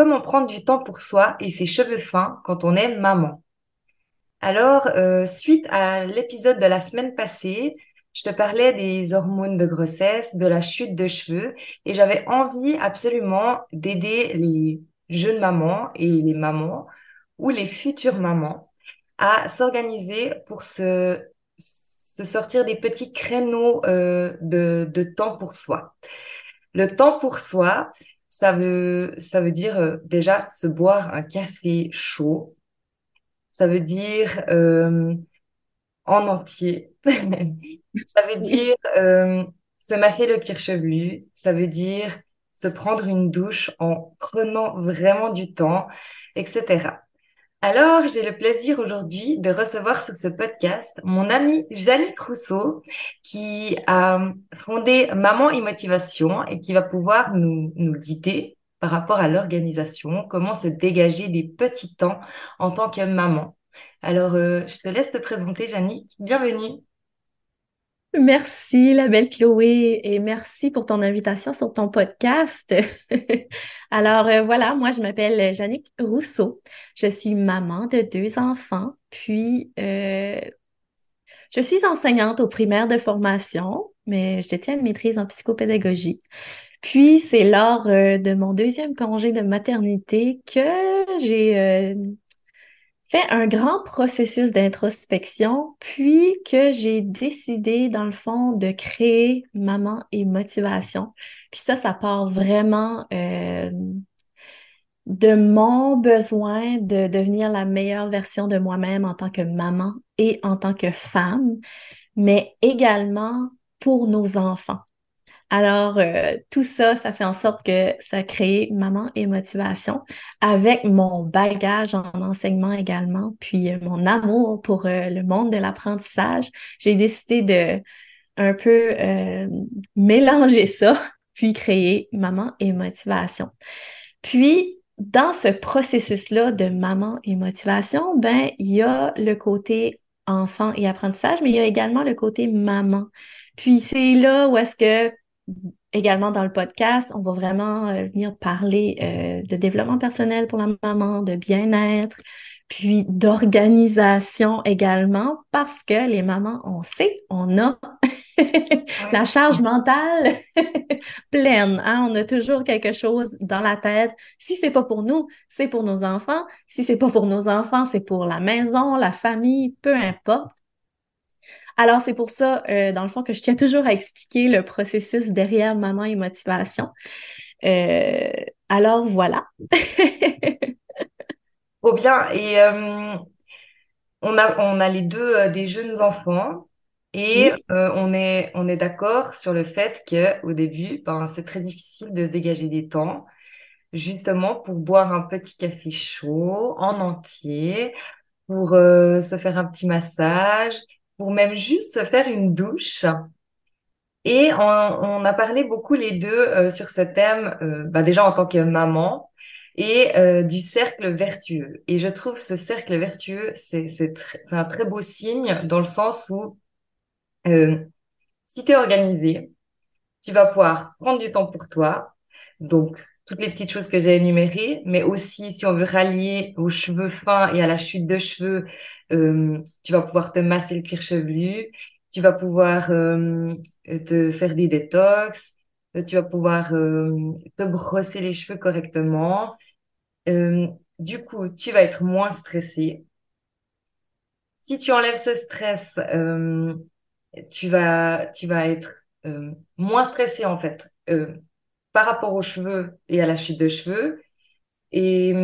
Comment prendre du temps pour soi et ses cheveux fins quand on est maman. Alors, euh, suite à l'épisode de la semaine passée, je te parlais des hormones de grossesse, de la chute de cheveux, et j'avais envie absolument d'aider les jeunes mamans et les mamans ou les futures mamans à s'organiser pour se, sortir des petits créneaux euh, de temps pour soi. Le temps pour soi, ça veut, ça veut dire euh, déjà se boire un café chaud. Ça veut dire euh, en entier. ça veut dire euh, se masser le cuir chevelu. Ça veut dire se prendre une douche en prenant vraiment du temps, etc. Alors, j'ai le plaisir aujourd'hui de recevoir sur ce podcast mon amie Jannick Rousseau, qui a fondé Maman et Motivation et qui va pouvoir nous, nous guider par rapport à l'organisation, comment se dégager des petits temps en tant que maman. Alors, euh, je te laisse te présenter, Jannick. Bienvenue. Merci, la belle Chloé, et merci pour ton invitation sur ton podcast. Alors euh, voilà, moi je m'appelle Jannick Rousseau. Je suis maman de deux enfants, puis euh, je suis enseignante au primaire de formation, mais je détiens une maîtrise en psychopédagogie. Puis c'est lors euh, de mon deuxième congé de maternité que j'ai fait un grand processus d'introspection, puis que j'ai décidé, dans le fond, de créer Maman et Motivation. Puis ça, ça part vraiment euh, de mon besoin de devenir la meilleure version de moi-même en tant que maman et en tant que femme, mais également pour nos enfants. Alors, euh, tout ça, ça fait en sorte que ça a créé Maman et Motivation avec mon bagage en enseignement également, puis euh, mon amour pour euh, le monde de l'apprentissage. J'ai décidé de un peu mélanger ça, puis créer Maman et Motivation. Puis, dans ce processus-là de Maman et Motivation, ben, il y a le côté enfant et apprentissage, mais il y a également le côté maman. Puis c'est là où est-ce que également dans le podcast, on va vraiment euh, venir parler euh, de développement personnel pour la maman, de bien-être, puis d'organisation également, parce que les mamans, on sait, on a la charge mentale pleine. Hein? On a toujours quelque chose dans la tête. Si c'est pas pour nous, c'est pour nos enfants. Si c'est pas pour nos enfants, c'est pour la maison, la famille, peu importe. Alors, c'est pour ça, euh, dans le fond, que je tiens toujours à expliquer le processus derrière Maman et Motivation. Euh, alors, voilà. oh bien. Et euh, on, a, on a les deux des jeunes enfants. Et on est, on est d'accord sur le fait que au début, ben, c'est très difficile de se dégager des temps, justement pour boire un petit café chaud en entier, pour se faire un petit massage, pour même juste se faire une douche. Et on, a parlé beaucoup les deux euh, sur ce thème, euh, bah déjà en tant que maman et euh, du cercle vertueux. Et je trouve ce cercle vertueux, c'est un très beau signe dans le sens où si tu es organisé, tu vas pouvoir prendre du temps pour toi. Donc, toutes les petites choses que j'ai énumérées, mais aussi si on veut rallier aux cheveux fins et à la chute de cheveux, euh, tu vas pouvoir te masser le cuir chevelu, tu vas pouvoir euh, te faire des détox, euh, tu vas pouvoir te brosser les cheveux correctement. du coup, tu vas être moins stressé. Si tu enlèves ce stress, tu vas, tu vas être moins stressé en fait par rapport aux cheveux et à la chute de cheveux et,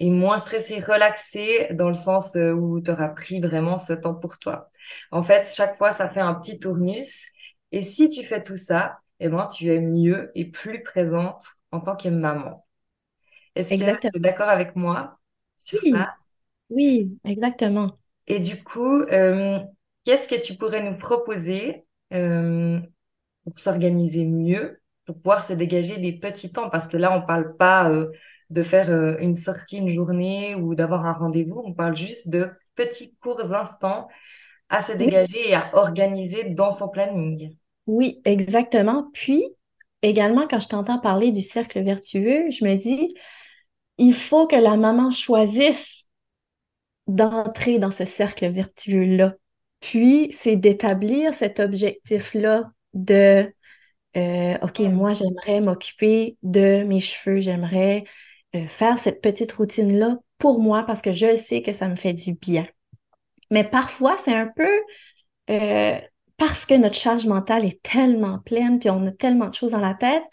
et moins stressé, relaxé dans le sens euh, où tu auras pris vraiment ce temps pour toi. En fait, chaque fois, ça fait un petit tournus. Et si tu fais tout ça, eh ben, tu es mieux et plus présente en tant que maman. Est-ce que tu es d'accord avec moi sur Oui, ça? oui, exactement. Et du coup, euh, qu'est-ce que tu pourrais nous proposer euh, pour s'organiser mieux, pour pouvoir se dégager des petits temps? Parce que là, on parle pas euh, de faire euh, une sortie une journée ou d'avoir un rendez-vous, on parle juste de petits courts instants à se Oui, dégager et à organiser dans son planning. oui, exactement. Puis, également, quand je t'entends parler du cercle vertueux, je me dis, il faut que la maman choisisse d'entrer dans ce cercle vertueux-là. Puis, c'est d'établir cet objectif-là de, euh, OK, moi, j'aimerais m'occuper de mes cheveux, j'aimerais euh, faire cette petite routine-là pour moi parce que je sais que ça me fait du bien. Mais parfois, c'est un peu euh, parce que notre charge mentale est tellement pleine, puis on a tellement de choses dans la tête,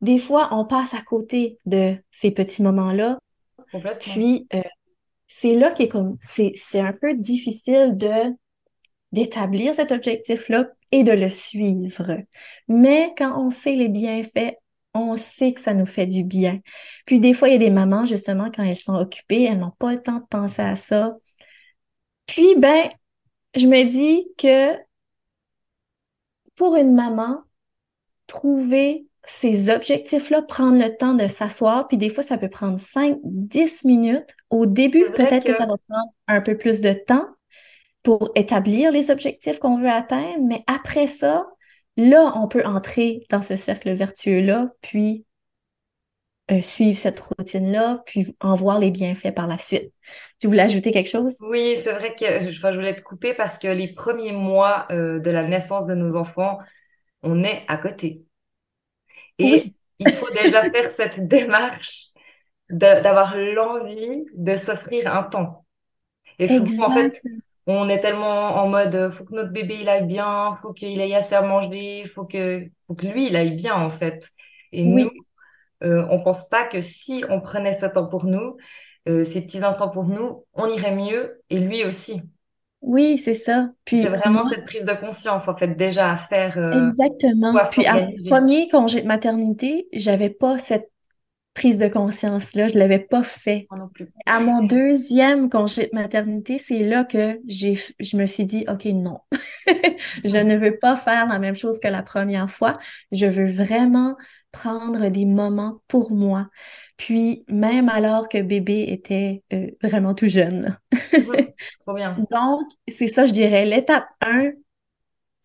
des fois, on passe à côté de ces petits moments-là. Puis, c'est là qui est comme, c'est un peu difficile de d'établir cet objectif-là et de le suivre. Mais quand on sait les bienfaits, on sait que ça nous fait du bien. Puis des fois, il y a des mamans, justement, quand elles sont occupées, elles n'ont pas le temps de penser à ça. Puis, ben, je me dis que pour une maman, trouver ces objectifs-là, prendre le temps de s'asseoir, puis des fois, ça peut prendre 5, 10 minutes. Au début, peut-être que que ça va prendre un peu plus de temps, pour établir les objectifs qu'on veut atteindre, mais après ça, là, on peut entrer dans ce cercle vertueux-là, puis euh, suivre cette routine-là, puis en voir les bienfaits par la suite. Tu voulais ajouter quelque chose? oui, c'est vrai que je, voulais te couper parce que les premiers mois euh, de la naissance de nos enfants, on est à côté. Et Oui, il faut déjà faire cette démarche d'avoir l'envie de s'offrir un temps. Et souvent, en fait. On est tellement en mode, euh, faut que notre bébé il aille bien, faut qu'il ait assez à manger, faut que, faut que lui il aille bien en fait. Et nous, euh, on pense pas que si on prenait ce temps pour nous, euh, ces petits instants pour nous, on irait mieux et lui aussi. oui, c'est ça. C'est Puis vraiment moi, cette prise de conscience en fait déjà à faire, euh, exactement. Puis à mon premier congé de maternité, j'avais pas cette prise de conscience-là, je l'avais pas fait. Non plus. À mon deuxième congé de maternité, c'est là que j'ai, je me suis dit, OK, non, je ne veux pas faire la même chose que la première fois. Je veux vraiment prendre des moments pour moi. Puis, même alors que bébé était euh, vraiment tout jeune. Bien. Donc, c'est ça, je dirais, l'étape un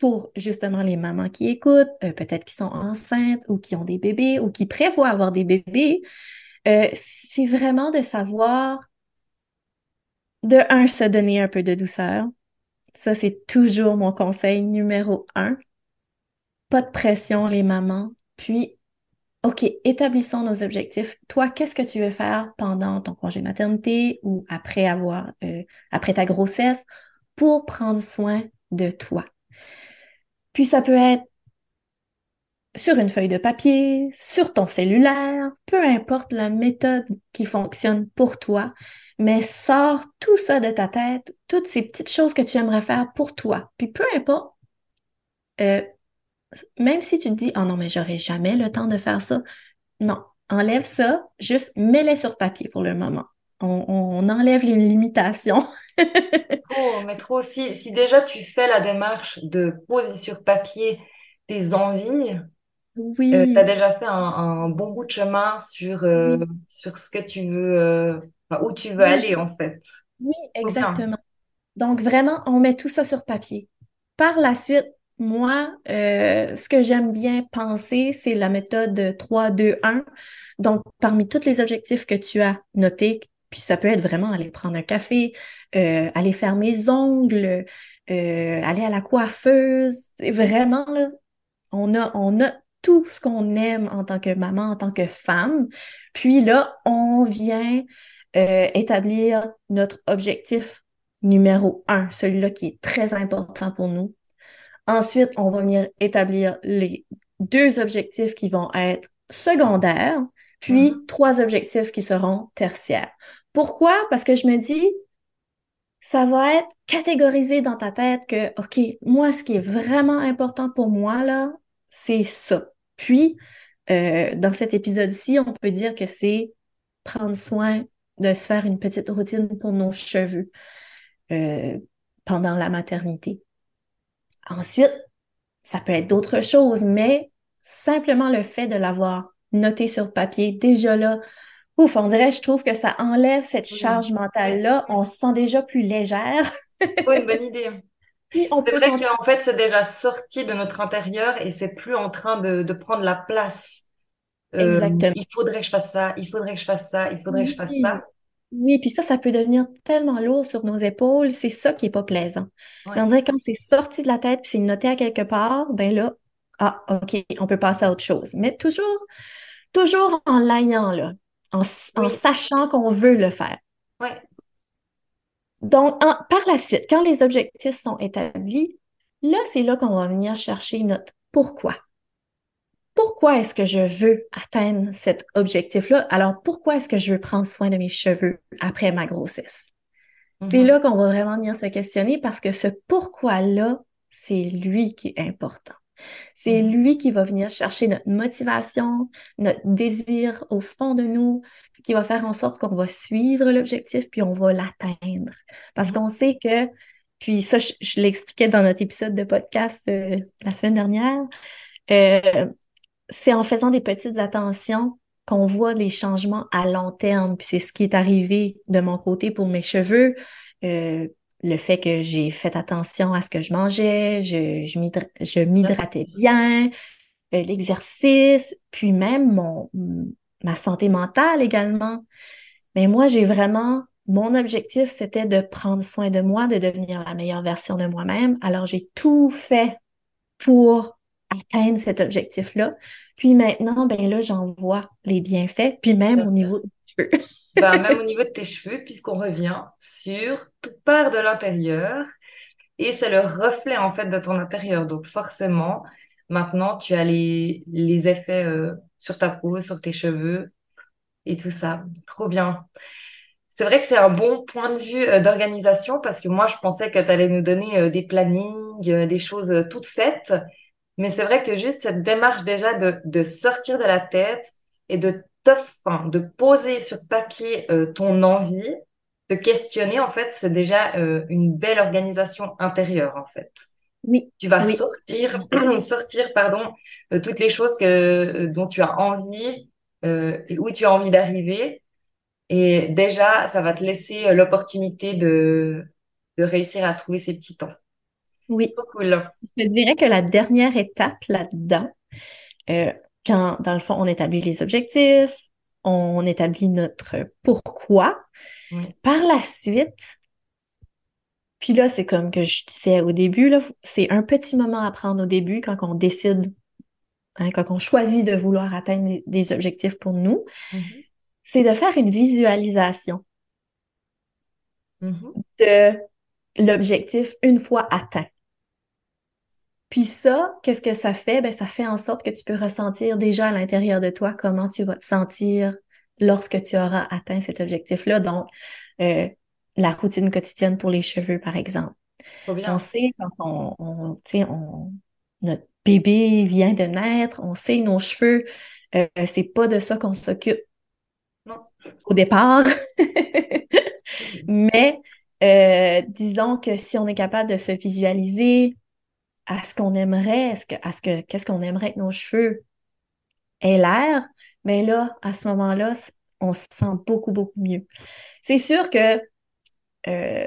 pour justement les mamans qui écoutent, euh, peut-être qui sont enceintes ou qui ont des bébés ou qui prévoient avoir des bébés. Euh, c'est vraiment de savoir De un, se donner un peu de douceur. Ça, c'est toujours mon conseil numéro un. Pas de pression, les mamans. Puis, OK, établissons nos objectifs. Toi, qu'est-ce que tu veux faire pendant ton congé maternité ou après avoir, euh, après ta grossesse pour prendre soin de toi? Puis, ça peut être sur une feuille de papier, sur ton cellulaire, peu importe la méthode qui fonctionne pour toi, mais sors tout ça de ta tête, toutes ces petites choses que tu aimerais faire pour toi. Puis peu importe, euh, même si tu te dis, oh non, mais j'aurai jamais le temps de faire ça, non, enlève ça, juste mets-les sur papier pour le moment. On, on enlève les limitations. Trop, mais trop. Si, si déjà tu fais la démarche de poser sur papier tes envies, euh, tu as Oui, déjà fait un, un bon bout de chemin sur, euh, oui, sur ce que tu veux, euh, enfin, où tu veux oui, aller en fait. oui, exactement. Donc, vraiment, on met tout ça sur papier. Par la suite, moi, ce que j'aime bien penser, c'est la méthode trois deux un Donc, parmi tous les objectifs que tu as notés, puis ça peut être vraiment aller prendre un café, euh, aller faire mes ongles, euh, aller à la coiffeuse, vraiment, là, on a, on a tout ce qu'on aime en tant que maman, en tant que femme. Puis là, on vient euh, établir notre objectif numéro un, celui-là qui est très important pour nous. Ensuite, on va venir établir les deux objectifs qui vont être secondaires, puis Mhm. trois objectifs qui seront tertiaires. Pourquoi? Parce que je me dis, ça va être catégorisé dans ta tête que, OK, moi, ce qui est vraiment important pour moi, là, c'est ça. Puis, euh, dans cet épisode-ci, on peut dire que c'est prendre soin de se faire une petite routine pour nos cheveux euh, pendant la maternité. Ensuite, ça peut être d'autres choses, mais simplement le fait de l'avoir noté sur papier, déjà là, ouf, on dirait, je trouve que ça enlève cette Oui. charge mentale-là. On se sent déjà plus légère. Oh, une bonne idée. Puis on C'est peut vrai continuer. qu'en fait, c'est déjà sorti de notre intérieur et c'est plus en train de, de prendre la place. Euh, Exactement. il faudrait que je fasse ça, il faudrait que je fasse ça, il faudrait que je fasse Oui, ça. oui, puis ça, ça peut devenir tellement lourd sur nos épaules. C'est ça qui est pas plaisant. On dirait que quand c'est sorti de la tête puis c'est noté à quelque part, ben là, ah, OK, on peut passer à autre chose. Mais toujours, toujours en l'ayant là, en, s- en oui, sachant qu'on veut le faire. Donc, en- par la suite, quand les objectifs sont établis, là, c'est là qu'on va venir chercher notre pourquoi. Pourquoi est-ce que je veux atteindre cet objectif-là? Alors, pourquoi est-ce que je veux prendre soin de mes cheveux après ma grossesse? C'est Mhm, là qu'on va vraiment venir se questionner parce que ce pourquoi-là, c'est lui qui est important. C'est mhm, lui qui va venir chercher notre motivation, notre désir au fond de nous, qui va faire en sorte qu'on va suivre l'objectif puis on va l'atteindre. Parce mhm. qu'on sait que, puis ça, je, je l'expliquais dans notre épisode de podcast euh, la semaine dernière, euh, c'est en faisant des petites attentions qu'on voit les changements à long terme. Puis c'est ce qui est arrivé de mon côté pour mes cheveux. Euh, le fait que j'ai fait attention à ce que je mangeais, je, je m'hydratais bien, euh, l'exercice, puis même mon, ma santé mentale également. Mais moi, j'ai vraiment, mon objectif, c'était de prendre soin de moi, de devenir la meilleure version de moi-même. Alors, j'ai tout fait pour atteindre cet objectif-là. Puis maintenant, ben là, j'en vois les bienfaits, puis même au niveau cheveux. Ben, même au niveau de tes cheveux, puisqu'on revient sur tout part de l'intérieur et c'est le reflet en fait de ton intérieur. Donc forcément, maintenant tu as les, les effets euh, sur ta peau, sur tes cheveux et tout ça. Trop bien. C'est vrai que c'est un bon point de vue euh, d'organisation parce que moi je pensais que tu allais nous donner euh, des plannings, des choses toutes faites. Mais c'est vrai que juste cette démarche déjà de, de sortir de la tête et de enfin, de poser sur papier euh, ton envie, de questionner, en fait, c'est déjà euh, une belle organisation intérieure, en fait. Oui, Tu vas oui, sortir, sortir, pardon, euh, toutes les choses que, dont tu as envie, où tu as envie d'arriver. Et déjà, ça va te laisser l'opportunité de, de réussir à trouver ces petits temps. oui. Trop cool. Je dirais que la dernière étape là-dedans, euh, quand, dans le fond, on établit les objectifs, on établit notre pourquoi, Oui. par la suite, puis là, c'est comme que je disais au début, c'est un petit moment à prendre au début quand on décide, hein, quand on choisit de vouloir atteindre des objectifs pour nous, Mhm. c'est de faire une visualisation Mhm. de l'objectif une fois atteint. Puis ça, qu'est-ce que ça fait? Ben, ça fait en sorte que tu peux ressentir déjà à l'intérieur de toi comment tu vas te sentir lorsque tu auras atteint cet objectif-là. Donc, euh, la routine quotidienne pour les cheveux, par exemple. On sait quand on, on, tu sais, on, notre bébé vient de naître, on sait nos cheveux, euh, c'est pas de ça qu'on s'occupe au départ. Mais euh, disons que si on est capable de se visualiser à ce qu'on aimerait, à ce que, à ce que, qu'est-ce qu'on aimerait que nos cheveux aient l'air, mais là, à ce moment-là, on se sent beaucoup, beaucoup mieux. C'est sûr que euh,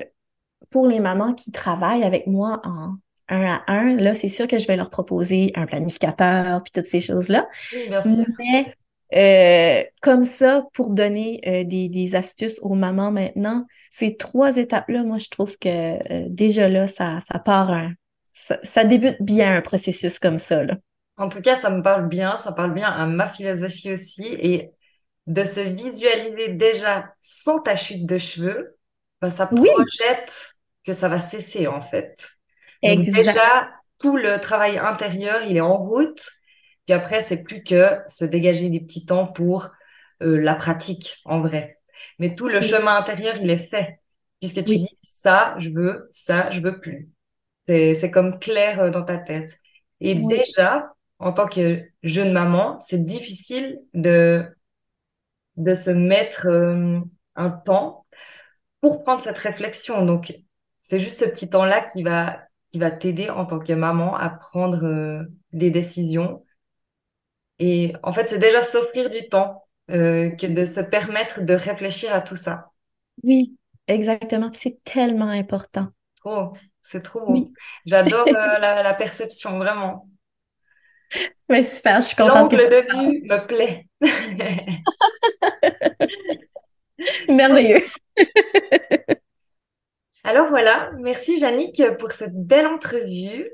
pour les mamans qui travaillent avec moi en un à un, là, c'est sûr que je vais leur proposer un planificateur puis toutes ces choses-là. Oui, bien sûr. Mais euh, comme ça, pour donner euh, des, des astuces aux mamans maintenant, ces trois étapes-là, moi, je trouve que euh, déjà là, ça, ça part un, ça, ça débute bien un processus comme ça, là. En tout cas, ça me parle bien, ça parle bien à ma philosophie aussi. Et de se visualiser déjà sans ta chute de cheveux, ben, ça projette que ça va cesser en fait. Donc déjà, tout le travail intérieur, il est en route. Puis après, c'est plus que se dégager des petits temps pour euh, la pratique en vrai. Mais tout le chemin intérieur, il est fait. Puisque tu dis ça, je veux, ça, je veux plus. C'est comme clair euh, dans ta tête. Et déjà, en tant que jeune maman, c'est difficile de, de se mettre euh, un temps pour prendre cette réflexion. Donc, c'est juste ce petit temps-là qui va, qui va t'aider en tant que maman à prendre euh, des décisions. Et en fait, c'est déjà s'offrir du temps euh, que de se permettre de réfléchir à tout ça. Oui, exactement. C'est tellement important. Oh, c'est trop beau. J'adore la, perception, vraiment. Mais super, je suis contente. L'angle de vue me plaît. Merveilleux. Alors voilà, merci Jannick pour cette belle entrevue.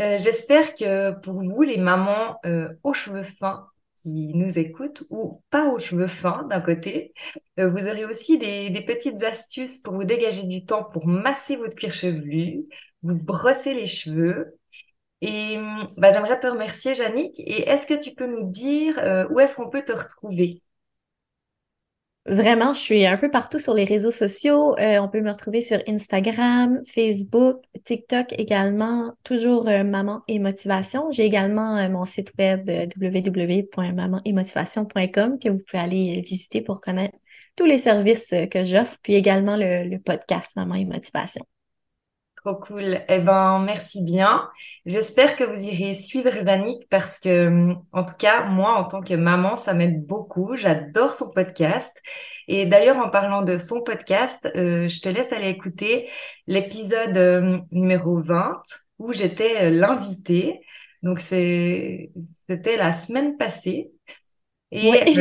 Euh, j'espère que pour vous, les mamans euh, aux cheveux fins qui nous écoutent ou pas aux cheveux fins d'un côté, euh, vous aurez aussi des, petites astuces pour vous dégager du temps pour masser votre cuir chevelu, vous brosser les cheveux et bah, j'aimerais te remercier, Jannick. Et est-ce que tu peux nous dire euh, où est-ce qu'on peut te retrouver? Vraiment, je suis un peu partout sur les réseaux sociaux. Euh, on peut me retrouver sur Instagram, Facebook, TikTok également, toujours euh, Maman et Motivation. J'ai également mon site web www.maman-et-motivation.com que vous pouvez aller visiter pour connaître tous les services que j'offre, puis également le, le podcast Maman et Motivation. Trop cool. Eh ben, merci bien. J'espère que vous irez suivre Vanik parce que, en tout cas, moi, en tant que maman, ça m'aide beaucoup. J'adore son podcast. Et d'ailleurs, en parlant de son podcast, euh, je te laisse aller écouter l'épisode euh, numéro 20 où j'étais euh, l'invitée. Donc, c'est, c'était la semaine passée. Et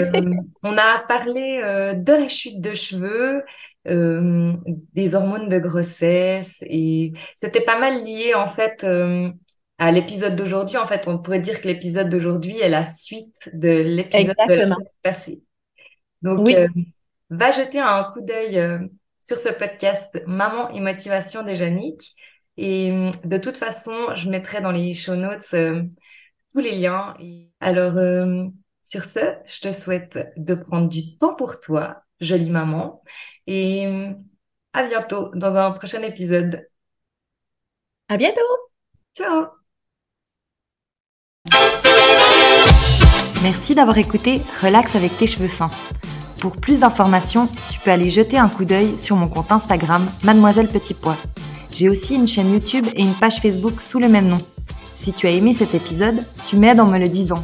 on a parlé de la chute de cheveux, euh, des hormones de grossesse et c'était pas mal lié en fait euh, à l'épisode d'aujourd'hui. En fait, on pourrait dire que l'épisode d'aujourd'hui est la suite de l'épisode de la passée. Donc, euh, va jeter un coup d'œil sur ce podcast Maman et motivation de Jannick. Et de toute façon, je mettrai dans les show notes tous les liens. Alors, sur ce, je te souhaite de prendre du temps pour toi, jolie maman, et à bientôt dans un prochain épisode. À bientôt. Ciao. Merci d'avoir écouté Relax avec tes cheveux fins. Pour plus d'informations, tu peux aller jeter un coup d'œil sur mon compte Instagram Mademoiselle Petit Pois. J'ai aussi une chaîne YouTube et une page Facebook sous le même nom. Si tu as aimé cet épisode, tu m'aides en me le disant.